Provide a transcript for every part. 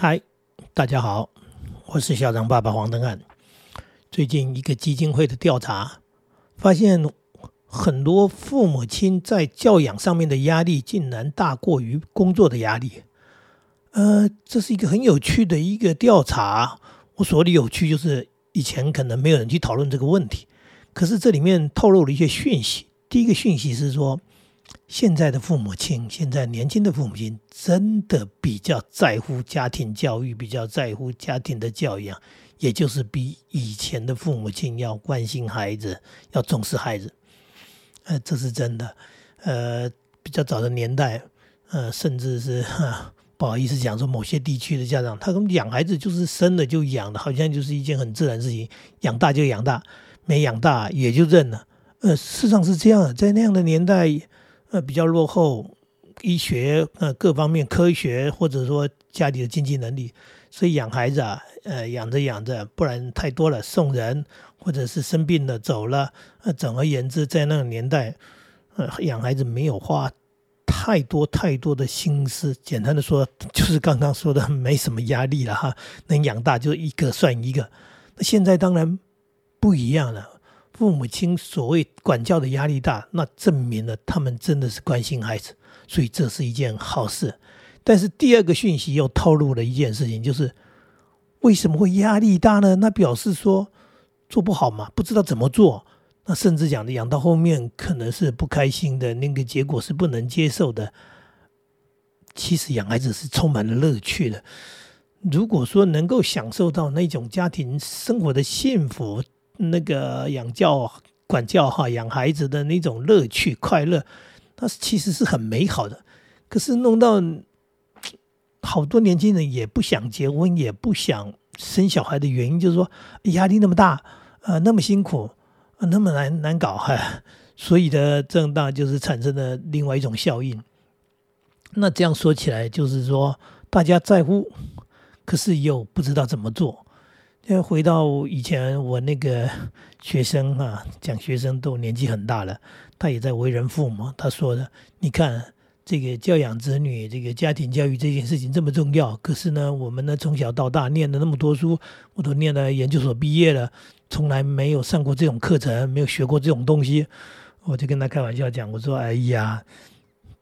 嗨，大家好，我是校长爸爸黄登汉。最近一个基金会的调查发现，很多父母亲在教养上面的压力竟然大过于工作的压力。呃，这是一个很有趣的一个调查。我所谓的有趣，就是以前可能没有人去讨论这个问题，可是这里面透露了一些讯息。第一个讯息是说。现在的父母亲，现在年轻的父母亲，真的比较在乎家庭教育，比较在乎家庭的教养，也就是比以前的父母亲要关心孩子，要重视孩子。呃，这是真的。呃，比较早的年代，呃，甚至是 不好意思讲说，某些地区的家长，他们养孩子就是生了就养了，好像就是一件很自然事情，养大就养大，没养大也就认了。呃，事实上是这样的，在那样的年代。呃，比较落后，医学呃各方面科学，或者说家里的经济能力，所以养孩子啊，呃养着养着，不然太多了送人，或者是生病了走了。呃，总而言之，在那个年代，呃养孩子没有花太多太多的心思。简单的说，就是刚刚说的，没什么压力了哈，能养大就一个算一个。那现在当然不一样了。父母亲所谓管教的压力大，那证明了他们真的是关心孩子，所以这是一件好事。但是第二个讯息又透露了一件事情，就是为什么会压力大呢？那表示说做不好嘛，不知道怎么做。那甚至讲的养到后面可能是不开心的，那个结果是不能接受的。其实养孩子是充满了乐趣的。如果说能够享受到那种家庭生活的幸福。那个养教、管教哈，养孩子的那种乐趣、快乐，那其实是很美好的。可是弄到好多年轻人也不想结婚，也不想生小孩的原因，就是说压力那么大，呃，那么辛苦，那么难难搞哈。所以的正大就是产生了另外一种效应。那这样说起来，就是说大家在乎，可是又不知道怎么做。再回到以前，我那个学生啊，讲学生都年纪很大了，他也在为人父母。他说的，你看这个教养子女，这个家庭教育这件事情这么重要，可是呢，我们呢从小到大念了那么多书，我都念了研究所毕业了，从来没有上过这种课程，没有学过这种东西。我就跟他开玩笑讲，我说：“哎呀，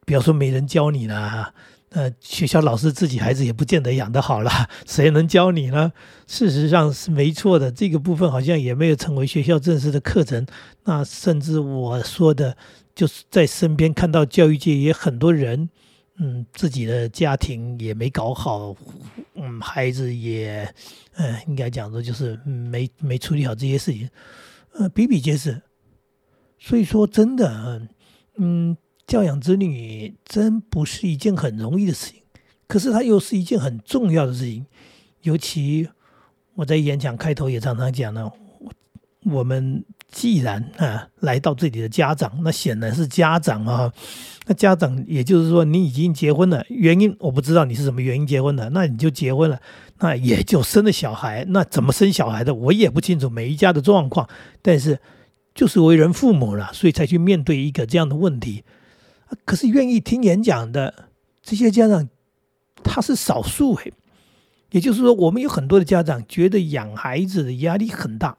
不要说没人教你了。”呃，学校老师自己孩子也不见得养得好了，谁能教你呢？事实上是没错的，这个部分好像也没有成为学校正式的课程。那甚至我说的，就是在身边看到教育界也很多人，嗯，自己的家庭也没搞好，嗯，孩子也，呃，应该讲说就是没没处理好这些事情，呃，比比皆是。所以说，真的，嗯。教养子女真不是一件很容易的事情，可是它又是一件很重要的事情。尤其我在演讲开头也常常讲呢，我们既然啊来到这里的家长，那显然是家长啊。那家长也就是说，你已经结婚了，原因我不知道你是什么原因结婚的，那你就结婚了，那也就生了小孩。那怎么生小孩的，我也不清楚每一家的状况，但是就是为人父母了，所以才去面对一个这样的问题。可是愿意听演讲的这些家长，他是少数诶。也就是说，我们有很多的家长觉得养孩子的压力很大，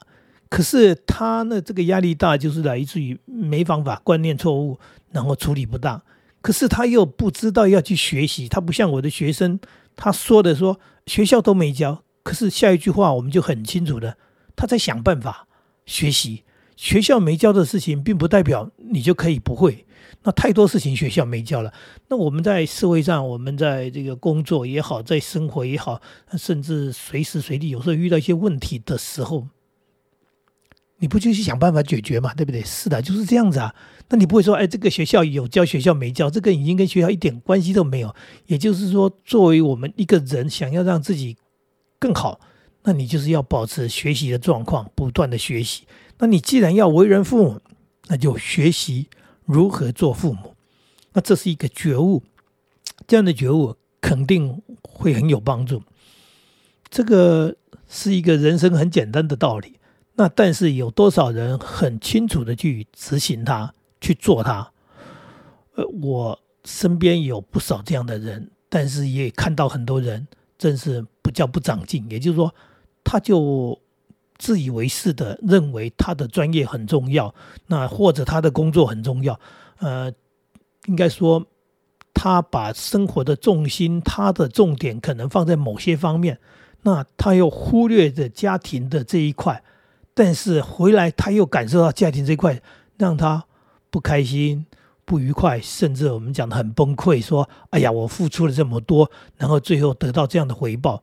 可是他呢，这个压力大就是来自于没方法、观念错误，然后处理不当。可是他又不知道要去学习，他不像我的学生，他说的说学校都没教，可是下一句话我们就很清楚的，他在想办法学习。学校没教的事情，并不代表你就可以不会。那太多事情学校没教了。那我们在社会上，我们在这个工作也好，在生活也好，甚至随时随地，有时候遇到一些问题的时候，你不就去想办法解决嘛？对不对？是的，就是这样子啊。那你不会说，哎，这个学校有教，学校没教，这个已经跟学校一点关系都没有。也就是说，作为我们一个人想要让自己更好，那你就是要保持学习的状况，不断的学习。那你既然要为人父母，那就学习。如何做父母？那这是一个觉悟，这样的觉悟肯定会很有帮助。这个是一个人生很简单的道理。那但是有多少人很清楚的去执行它，去做它？呃，我身边有不少这样的人，但是也看到很多人真是不叫不长进。也就是说，他就自以为是的认为他的专业很重要，那或者他的工作很重要。呃，应该说，他把生活的重心、他的重点可能放在某些方面，那他又忽略着家庭的这一块。但是回来他又感受到家庭这一块让他不开心。不愉快，甚至我们讲的很崩溃，说：“哎呀，我付出了这么多，然后最后得到这样的回报。”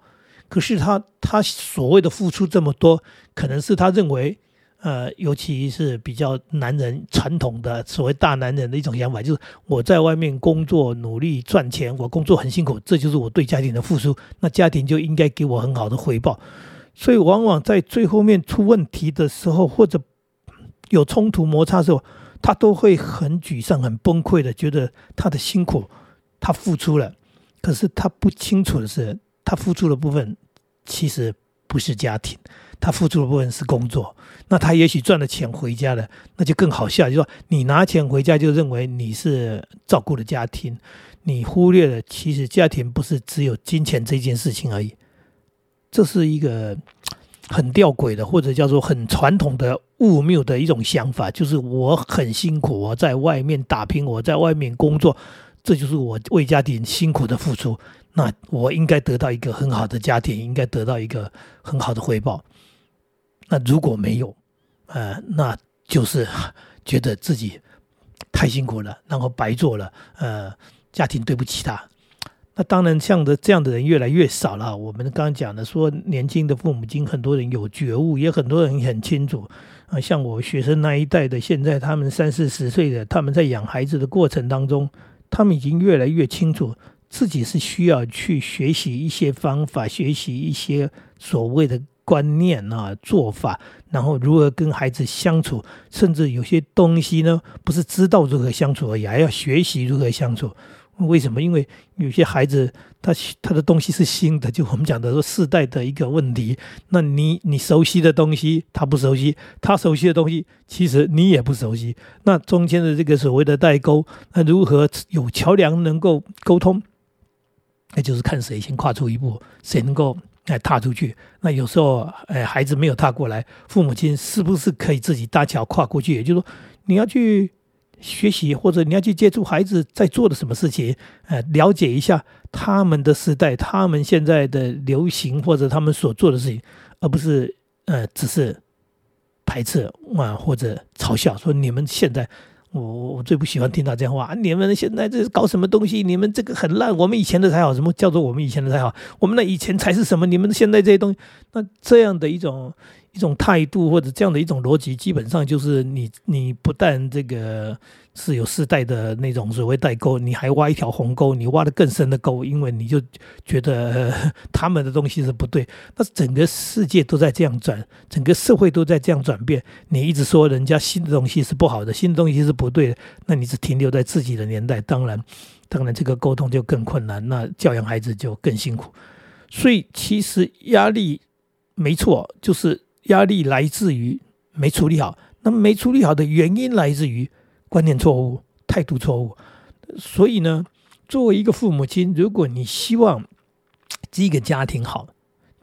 可是他他所谓的付出这么多，可能是他认为，呃，尤其是比较男人传统的所谓大男人的一种想法，就是我在外面工作努力赚钱，我工作很辛苦，这就是我对家庭的付出，那家庭就应该给我很好的回报。所以，往往在最后面出问题的时候，或者有冲突摩擦的时候。他都会很沮丧、很崩溃的，觉得他的辛苦，他付出了，可是他不清楚的是，他付出的部分其实不是家庭，他付出的部分是工作。那他也许赚了钱回家了，那就更好笑，就说你拿钱回家就认为你是照顾了家庭，你忽略了其实家庭不是只有金钱这件事情而已，这是一个。很吊诡的，或者叫做很传统的物谬的一种想法，就是我很辛苦，我在外面打拼，我在外面工作，这就是我为家庭辛苦的付出。那我应该得到一个很好的家庭，应该得到一个很好的回报。那如果没有，呃，那就是觉得自己太辛苦了，然后白做了，呃，家庭对不起他。那当然，像的这样的人越来越少了。我们刚刚讲的说，年轻的父母亲，很多人有觉悟，也很多人很清楚。啊，像我学生那一代的，现在他们三四十岁的，他们在养孩子的过程当中，他们已经越来越清楚，自己是需要去学习一些方法，学习一些所谓的观念啊做法，然后如何跟孩子相处，甚至有些东西呢，不是知道如何相处而已，还要学习如何相处。为什么？因为有些孩子他他的东西是新的，就我们讲的说世代的一个问题。那你你熟悉的东西他不熟悉，他熟悉的东西其实你也不熟悉。那中间的这个所谓的代沟，那如何有桥梁能够沟通？那就是看谁先跨出一步，谁能够哎踏出去。那有时候哎孩子没有踏过来，父母亲是不是可以自己搭桥跨过去？也就是说你要去。学习或者你要去接触孩子在做的什么事情，呃，了解一下他们的时代，他们现在的流行或者他们所做的事情，而不是呃，只是排斥啊或者嘲笑，说你们现在，我我最不喜欢听到这样话啊，你们现在这是搞什么东西？你们这个很烂，我们以前的才好，什么叫做我们以前的才好？我们那以前才是什么？你们现在这些东西，那这样的一种。一种态度或者这样的一种逻辑，基本上就是你你不但这个是有世代的那种所谓代沟，你还挖一条鸿沟，你挖的更深的沟，因为你就觉得他们的东西是不对。那整个世界都在这样转，整个社会都在这样转变。你一直说人家新的东西是不好的，新的东西是不对的，那你只停留在自己的年代，当然，当然这个沟通就更困难，那教养孩子就更辛苦。所以其实压力没错，就是。压力来自于没处理好，那么没处理好的原因来自于观念错误、态度错误。所以呢，作为一个父母亲，如果你希望这个家庭好，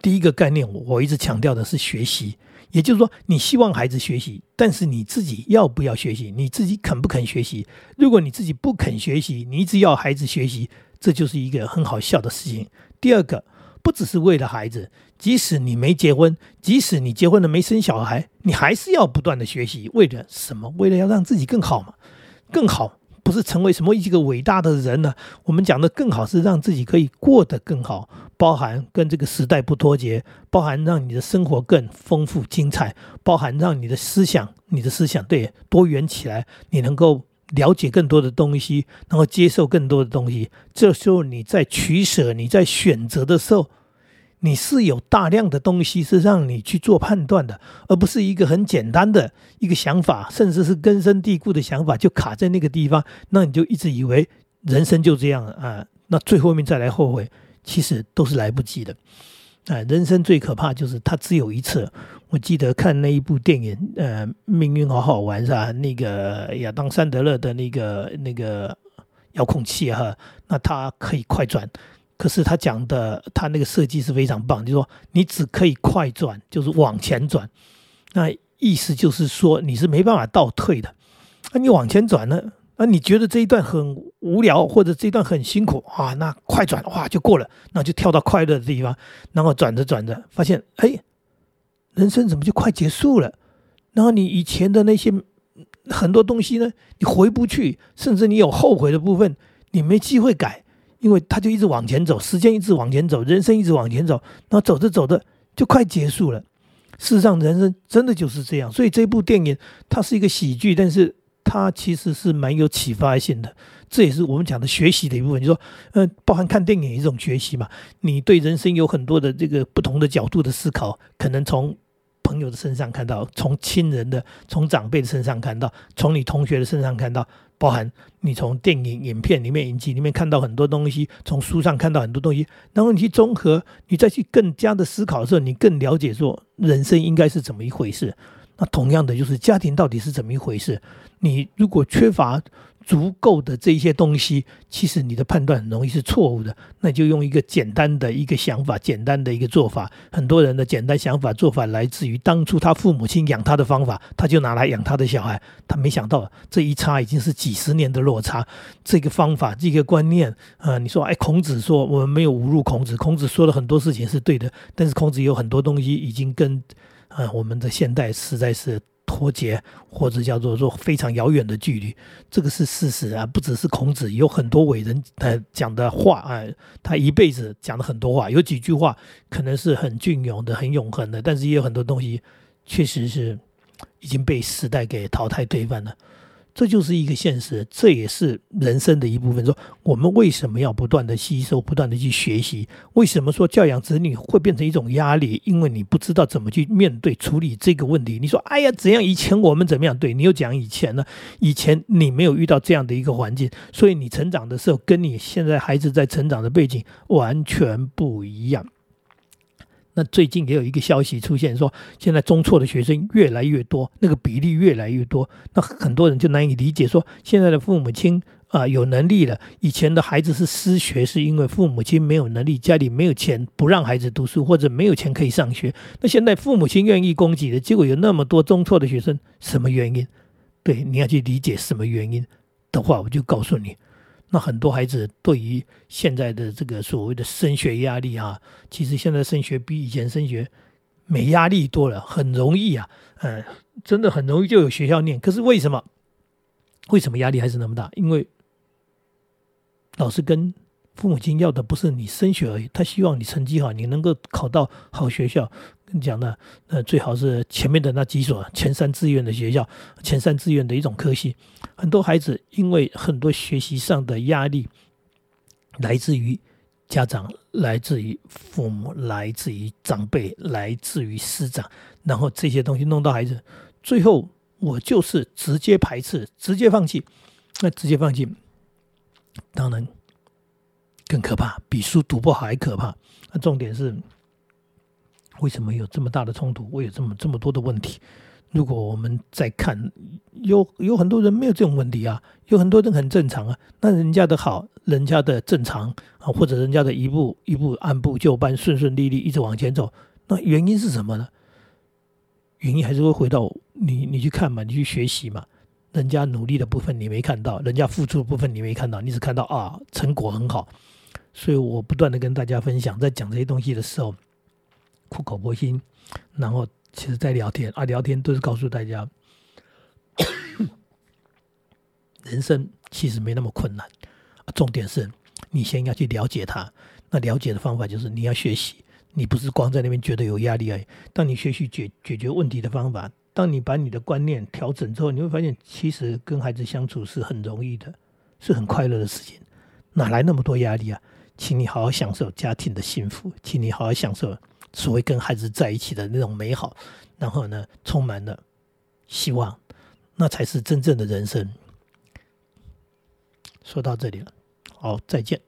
第一个概念我一直强调的是学习，也就是说，你希望孩子学习，但是你自己要不要学习？你自己肯不肯学习？如果你自己不肯学习，你一直要孩子学习，这就是一个很好笑的事情。第二个。不只是为了孩子，即使你没结婚，即使你结婚了没生小孩，你还是要不断的学习。为了什么？为了要让自己更好嘛？更好不是成为什么一个伟大的人呢？我们讲的更好是让自己可以过得更好，包含跟这个时代不脱节，包含让你的生活更丰富精彩，包含让你的思想、你的思想对多元起来，你能够。了解更多的东西，能够接受更多的东西。这时候你在取舍、你在选择的时候，你是有大量的东西是让你去做判断的，而不是一个很简单的一个想法，甚至是根深蒂固的想法就卡在那个地方。那你就一直以为人生就这样 啊？那最后面再来后悔，其实都是来不及的。啊，人生最可怕就是它只有一次。我记得看那一部电影，呃，命运好好玩是吧？那个亚当·山德勒的那个那个遥控器哈，那它可以快转，可是他讲的他那个设计是非常棒，就是说你只可以快转，就是往前转，那意思就是说你是没办法倒退的。那你往前转呢？那你觉得这一段很无聊，或者这一段很辛苦啊？那快转哇就过了，那就跳到快乐的地方，然后转着转着，发现哎，人生怎么就快结束了？然后你以前的那些很多东西呢，你回不去，甚至你有后悔的部分，你没机会改，因为他就一直往前走，时间一直往前走，人生一直往前走，然后走着走着就快结束了。事实上，人生真的就是这样。所以这部电影它是一个喜剧，但是。它其实是蛮有启发性的，这也是我们讲的学习的一部分。就说，嗯，包含看电影一种学习嘛。你对人生有很多的这个不同的角度的思考，可能从朋友的身上看到，从亲人的、从长辈的身上看到，从你同学的身上看到，包含你从电影、影片里面、影集里面看到很多东西，从书上看到很多东西，然后你去综合，你再去更加的思考的时候，你更了解说人生应该是怎么一回事。那同样的，就是家庭到底是怎么一回事？你如果缺乏足够的这一些东西，其实你的判断很容易是错误的。那就用一个简单的一个想法，简单的一个做法。很多人的简单想法做法来自于当初他父母亲养他的方法，他就拿来养他的小孩。他没想到这一差已经是几十年的落差。这个方法，这个观念，啊，你说，哎，孔子说我们没有侮辱孔子，孔子说的很多事情是对的，但是孔子有很多东西已经跟，啊，我们的现代实在是。脱节，或者叫做说非常遥远的距离，这个是事实啊！不只是孔子，有很多伟人他讲的话啊，他一辈子讲了很多话，有几句话可能是很隽永的、很永恒的，但是也有很多东西确实是已经被时代给淘汰推翻了。这就是一个现实，这也是人生的一部分。说我们为什么要不断的吸收、不断的去学习？为什么说教养子女会变成一种压力？因为你不知道怎么去面对、处理这个问题。你说：“哎呀，怎样？以前我们怎么样？”对你又讲以前呢？以前你没有遇到这样的一个环境，所以你成长的时候跟你现在孩子在成长的背景完全不一样。那最近也有一个消息出现，说现在中辍的学生越来越多，那个比例越来越多。那很多人就难以理解，说现在的父母亲啊有能力了，以前的孩子是失学，是因为父母亲没有能力，家里没有钱不让孩子读书，或者没有钱可以上学。那现在父母亲愿意供给的结果有那么多中辍的学生，什么原因？对，你要去理解什么原因的话，我就告诉你。那很多孩子对于现在的这个所谓的升学压力啊，其实现在升学比以前升学没压力多了，很容易啊，嗯，真的很容易就有学校念。可是为什么？为什么压力还是那么大？因为老师跟父母亲要的不是你升学而已，他希望你成绩好，你能够考到好学校。跟你讲的，呃，最好是前面的那几所前三志愿的学校，前三志愿的一种科系。很多孩子因为很多学习上的压力，来自于家长，来自于父母，来自于长辈，来自于师长，然后这些东西弄到孩子，最后我就是直接排斥，直接放弃。那直接放弃，当然更可怕，比书读不好还可怕。那重点是。为什么有这么大的冲突？我有这么这么多的问题。如果我们再看，有有很多人没有这种问题啊，有很多人很正常啊。那人家的好，人家的正常啊，或者人家的一步一步按部就班、顺顺利利一直往前走，那原因是什么呢？原因还是会回到你，你去看嘛，你去学习嘛。人家努力的部分你没看到，人家付出的部分你没看到，你只看到啊成果很好。所以我不断的跟大家分享，在讲这些东西的时候。苦口婆心，然后其实在聊天啊，聊天都是告诉大家，人生其实没那么困难。重点是你先要去了解它。那了解的方法就是你要学习，你不是光在那边觉得有压力而已。当你学习解解决问题的方法，当你把你的观念调整之后，你会发现其实跟孩子相处是很容易的，是很快乐的事情。哪来那么多压力啊？请你好好享受家庭的幸福，请你好好享受。所谓跟孩子在一起的那种美好，然后呢，充满了希望，那才是真正的人生。说到这里了，好，再见。